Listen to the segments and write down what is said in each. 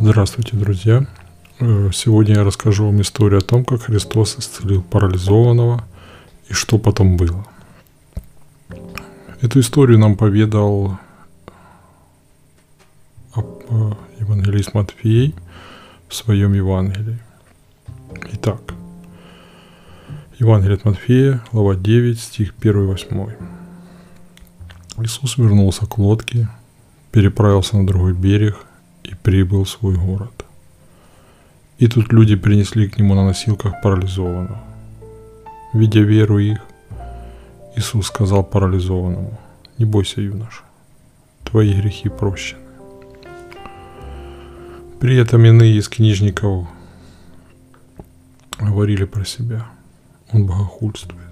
Здравствуйте, друзья! Э, Сегодня я расскажу вам историю о том, как Христос исцелил парализованного и что потом было. Эту историю нам поведал э, евангелист Матфей в своем Евангелии. Итак, Евангелие от Матфея, глава 9, стих 1-8. Иисус вернулся к лодке, переправился на другой берег и прибыл в свой город. И тут люди принесли к нему на носилках парализованного. Видя веру их, Иисус сказал парализованному, «Не бойся, юноша, твои грехи прощены». При этом иные из книжников говорили про себя. Он богохульствует.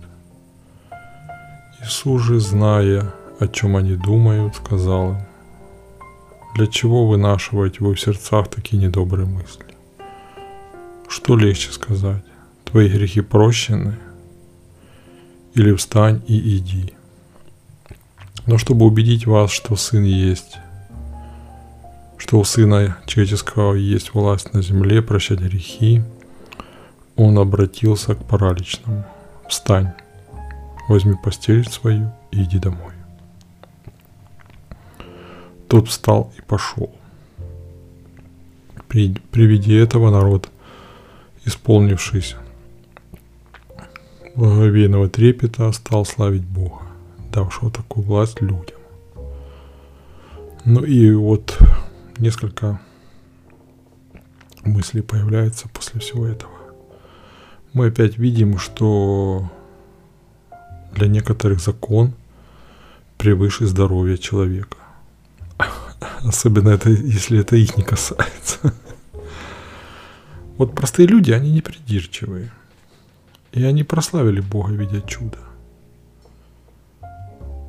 Иисус же, зная, о чем они думают, сказал им, для чего вынашиваете вы в сердцах такие недобрые мысли? Что легче сказать? Твои грехи прощены? Или встань и иди? Но чтобы убедить вас, что Сын есть, что у Сына Человеческого есть власть на земле прощать грехи, Он обратился к параличному. Встань, возьми постель свою и иди домой. Тот встал и пошел. При, при виде этого народ, исполнившись благоговейного трепета, стал славить Бога, давшего такую власть людям. Ну и вот несколько мыслей появляется после всего этого. Мы опять видим, что для некоторых закон превыше здоровья человека. Особенно это, если это их не касается. Вот простые люди, они не придирчивые. И они прославили Бога, видя чудо.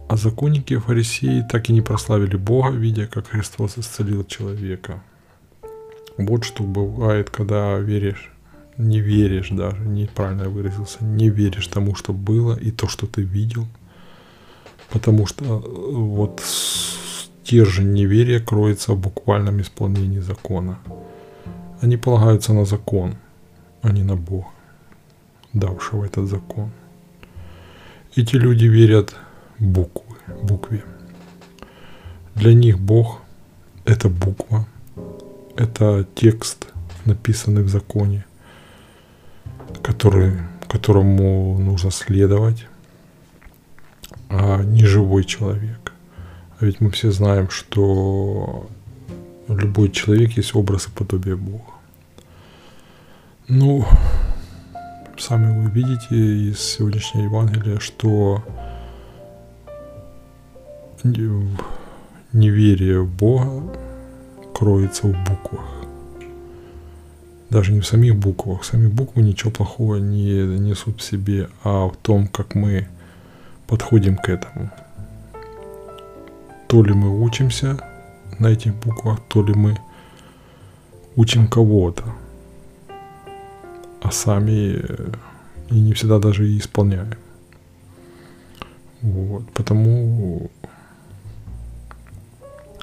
А законники и фарисеи так и не прославили Бога, видя, как Христос исцелил человека. Вот что бывает, когда веришь, не веришь даже, неправильно я выразился, не веришь тому, что было и то, что ты видел. Потому что э, вот стержень неверия кроется в буквальном исполнении закона. Они полагаются на закон, а не на Бога, давшего этот закон. Эти люди верят буквы, букве. Для них Бог – это буква, это текст, написанный в законе, который, которому нужно следовать, а не живой человек. А ведь мы все знаем, что любой человек есть образ и подобие Бога. Ну, сами вы видите из сегодняшнего Евангелия, что неверие в Бога кроется в буквах. Даже не в самих буквах. Сами буквы ничего плохого не несут в себе, а в том, как мы подходим к этому то ли мы учимся на этих буквах, то ли мы учим кого-то, а сами э, и не всегда даже и исполняем. Вот, потому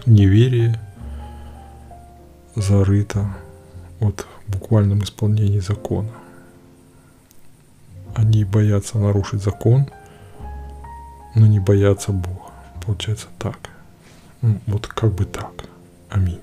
неверие зарыто от буквальном исполнении закона. Они боятся нарушить закон, но не боятся Бога. Получается так. Вот как бы так. Аминь.